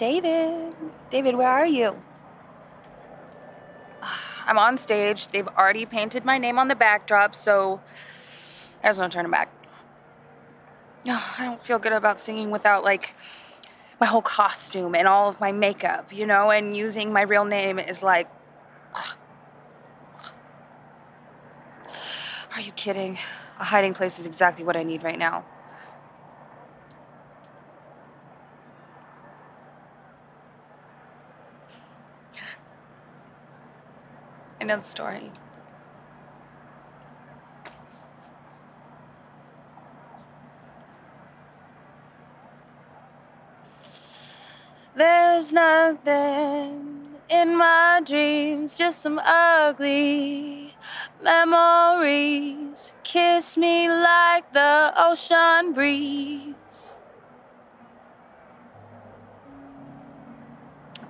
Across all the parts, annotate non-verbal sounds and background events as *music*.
David, David, where are you? *sighs* I'm on stage. They've already painted my name on the backdrop, so there's no turning back. Oh, *sighs* I don't feel good about singing without, like, my whole costume and all of my makeup, you know, and using my real name is like. *sighs* Are you kidding? A hiding place is exactly what I need right now. I know the story. There's nothing in my dreams, just some ugly memories. Kiss me like the ocean breeze.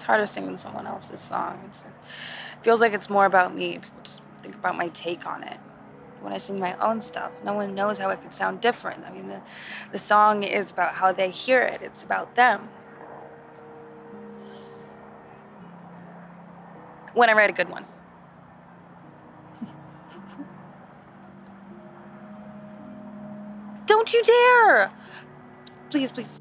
It's harder singing someone else's song. It feels like it's more about me. People just think about my take on it. When I sing my own stuff, no one knows how it could sound different. I mean, the, the song is about how they hear it, it's about them. when I write a good one. *laughs* Don't you dare! Please, please.